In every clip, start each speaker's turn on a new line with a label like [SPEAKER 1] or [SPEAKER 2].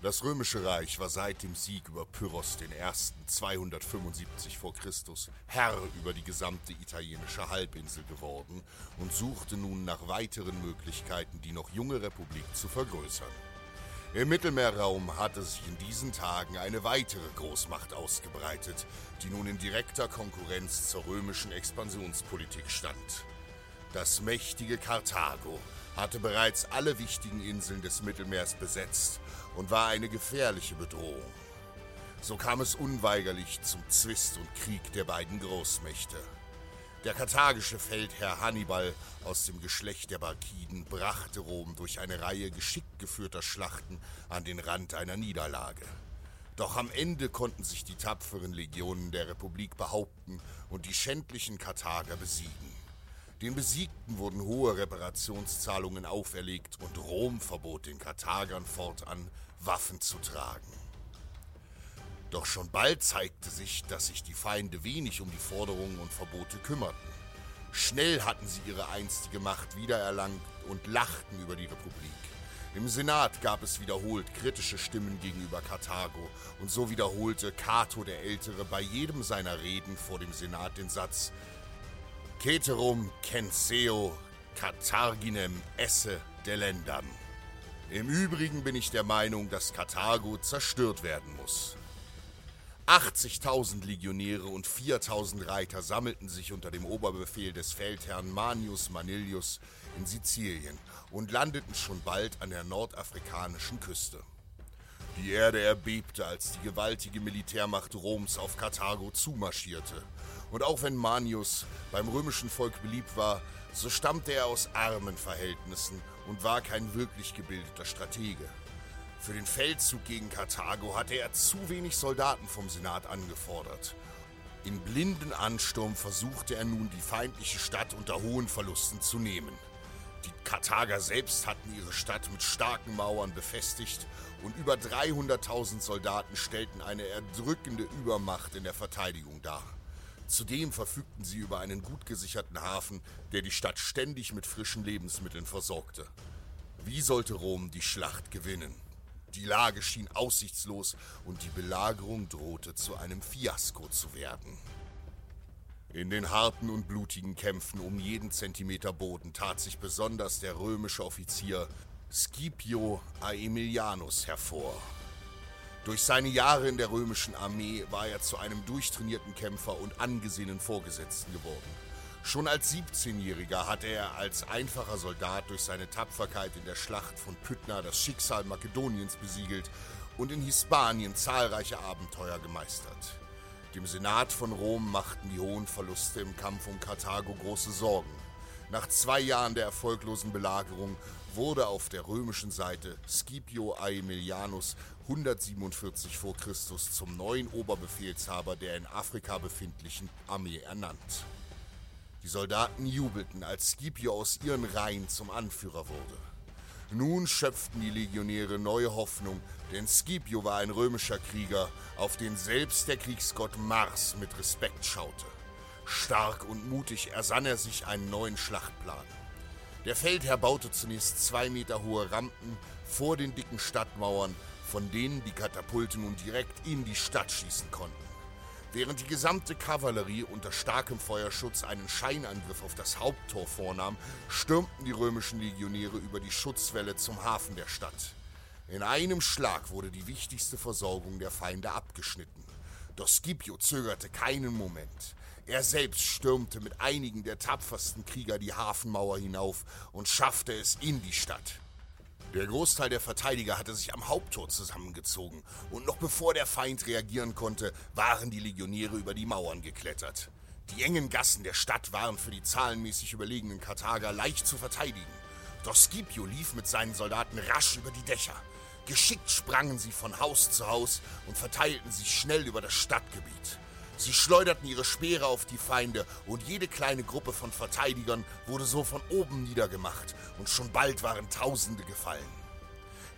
[SPEAKER 1] Das römische Reich war seit dem Sieg über Pyrrhos I. 275 v. Chr. Herr über die gesamte italienische Halbinsel geworden und suchte nun nach weiteren Möglichkeiten, die noch junge Republik zu vergrößern. Im Mittelmeerraum hatte sich in diesen Tagen eine weitere Großmacht ausgebreitet, die nun in direkter Konkurrenz zur römischen Expansionspolitik stand. Das mächtige Karthago hatte bereits alle wichtigen Inseln des Mittelmeers besetzt und war eine gefährliche Bedrohung. So kam es unweigerlich zum Zwist und Krieg der beiden Großmächte. Der karthagische Feldherr Hannibal aus dem Geschlecht der Barkiden brachte Rom durch eine Reihe geschickt geführter Schlachten an den Rand einer Niederlage. Doch am Ende konnten sich die tapferen Legionen der Republik behaupten und die schändlichen Karthager besiegen. Den Besiegten wurden hohe Reparationszahlungen auferlegt und Rom verbot den Karthagern fortan, Waffen zu tragen. Doch schon bald zeigte sich, dass sich die Feinde wenig um die Forderungen und Verbote kümmerten. Schnell hatten sie ihre einstige Macht wiedererlangt und lachten über die Republik. Im Senat gab es wiederholt kritische Stimmen gegenüber Karthago und so wiederholte Cato der Ältere bei jedem seiner Reden vor dem Senat den Satz Ceterum censeo Carthaginem esse delendam. Im Übrigen bin ich der Meinung, dass Karthago zerstört werden muss. 80.000 Legionäre und 4.000 Reiter sammelten sich unter dem Oberbefehl des Feldherrn Manius Manilius in Sizilien und landeten schon bald an der nordafrikanischen Küste. Die Erde erbebte, als die gewaltige Militärmacht Roms auf Karthago zumarschierte. Und auch wenn Manius beim römischen Volk beliebt war, so stammte er aus armen Verhältnissen und war kein wirklich gebildeter Stratege. Für den Feldzug gegen Karthago hatte er zu wenig Soldaten vom Senat angefordert. In blinden Ansturm versuchte er nun, die feindliche Stadt unter hohen Verlusten zu nehmen. Die Karthager selbst hatten ihre Stadt mit starken Mauern befestigt und über 300.000 Soldaten stellten eine erdrückende Übermacht in der Verteidigung dar. Zudem verfügten sie über einen gut gesicherten Hafen, der die Stadt ständig mit frischen Lebensmitteln versorgte. Wie sollte Rom die Schlacht gewinnen? Die Lage schien aussichtslos und die Belagerung drohte zu einem Fiasko zu werden. In den harten und blutigen Kämpfen um jeden Zentimeter Boden tat sich besonders der römische Offizier Scipio Aemilianus hervor. Durch seine Jahre in der römischen Armee war er zu einem durchtrainierten Kämpfer und angesehenen Vorgesetzten geworden. Schon als 17-Jähriger hatte er als einfacher Soldat durch seine Tapferkeit in der Schlacht von Pydna das Schicksal Makedoniens besiegelt und in Hispanien zahlreiche Abenteuer gemeistert. Dem Senat von Rom machten die hohen Verluste im Kampf um Karthago große Sorgen. Nach zwei Jahren der erfolglosen Belagerung wurde auf der römischen Seite Scipio Aemilianus 147 v. Chr. zum neuen Oberbefehlshaber der in Afrika befindlichen Armee ernannt. Die Soldaten jubelten, als Scipio aus ihren Reihen zum Anführer wurde. Nun schöpften die Legionäre neue Hoffnung, denn Scipio war ein römischer Krieger, auf den selbst der Kriegsgott Mars mit Respekt schaute. Stark und mutig ersann er sich einen neuen Schlachtplan. Der Feldherr baute zunächst zwei Meter hohe Rampen vor den dicken Stadtmauern, von denen die Katapulte nun direkt in die Stadt schießen konnten. Während die gesamte Kavallerie unter starkem Feuerschutz einen Scheinangriff auf das Haupttor vornahm, stürmten die römischen Legionäre über die Schutzwelle zum Hafen der Stadt. In einem Schlag wurde die wichtigste Versorgung der Feinde abgeschnitten. Doch Scipio zögerte keinen Moment. Er selbst stürmte mit einigen der tapfersten Krieger die Hafenmauer hinauf und schaffte es in die Stadt. Der Großteil der Verteidiger hatte sich am Haupttor zusammengezogen und noch bevor der Feind reagieren konnte, waren die Legionäre über die Mauern geklettert. Die engen Gassen der Stadt waren für die zahlenmäßig überlegenen Karthager leicht zu verteidigen. Doch Scipio lief mit seinen Soldaten rasch über die Dächer. Geschickt sprangen sie von Haus zu Haus und verteilten sich schnell über das Stadtgebiet. Sie schleuderten ihre Speere auf die Feinde und jede kleine Gruppe von Verteidigern wurde so von oben niedergemacht und schon bald waren Tausende gefallen.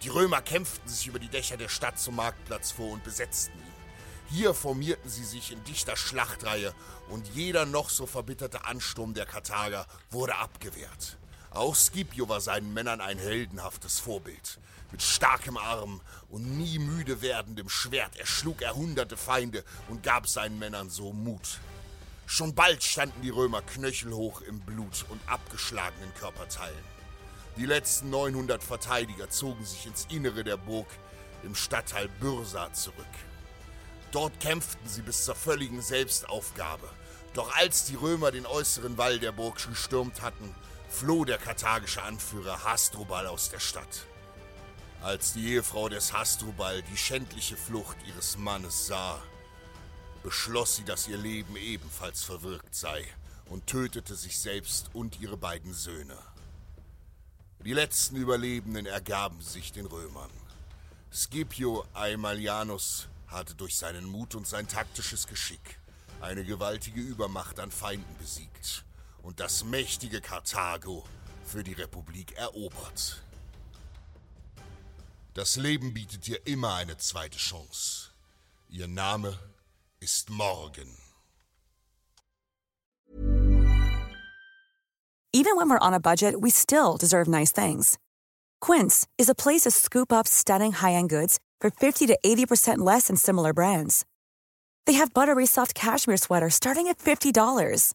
[SPEAKER 1] Die Römer kämpften sich über die Dächer der Stadt zum Marktplatz vor und besetzten ihn. Hier formierten sie sich in dichter Schlachtreihe und jeder noch so verbitterte Ansturm der Karthager wurde abgewehrt. Auch Scipio war seinen Männern ein heldenhaftes Vorbild. Mit starkem Arm und nie müde werdendem Schwert erschlug er hunderte Feinde und gab seinen Männern so Mut. Schon bald standen die Römer knöchelhoch im Blut und abgeschlagenen Körperteilen. Die letzten 900 Verteidiger zogen sich ins Innere der Burg im Stadtteil Byrsa zurück. Dort kämpften sie bis zur völligen Selbstaufgabe. Doch als die Römer den äußeren Wall der Burg gestürmt hatten, floh der karthagische Anführer Hasdrubal aus der Stadt. Als die Ehefrau des Hasdrubal die schändliche Flucht ihres Mannes sah, beschloss sie, dass ihr Leben ebenfalls verwirkt sei und tötete sich selbst und ihre beiden Söhne. Die letzten Überlebenden ergaben sich den Römern. Scipio Aemalianus hatte durch seinen Mut und sein taktisches Geschick eine gewaltige Übermacht an Feinden besiegt und das mächtige Karthago für die Republik erobert. Das Leben bietet dir immer eine zweite Chance. Ihr Name ist Morgen.
[SPEAKER 2] Even when we're on a budget, we still deserve nice things. Quince is a place to scoop up stunning high-end goods for 50 to 80% less than similar brands. They have buttery soft cashmere sweaters starting at $50,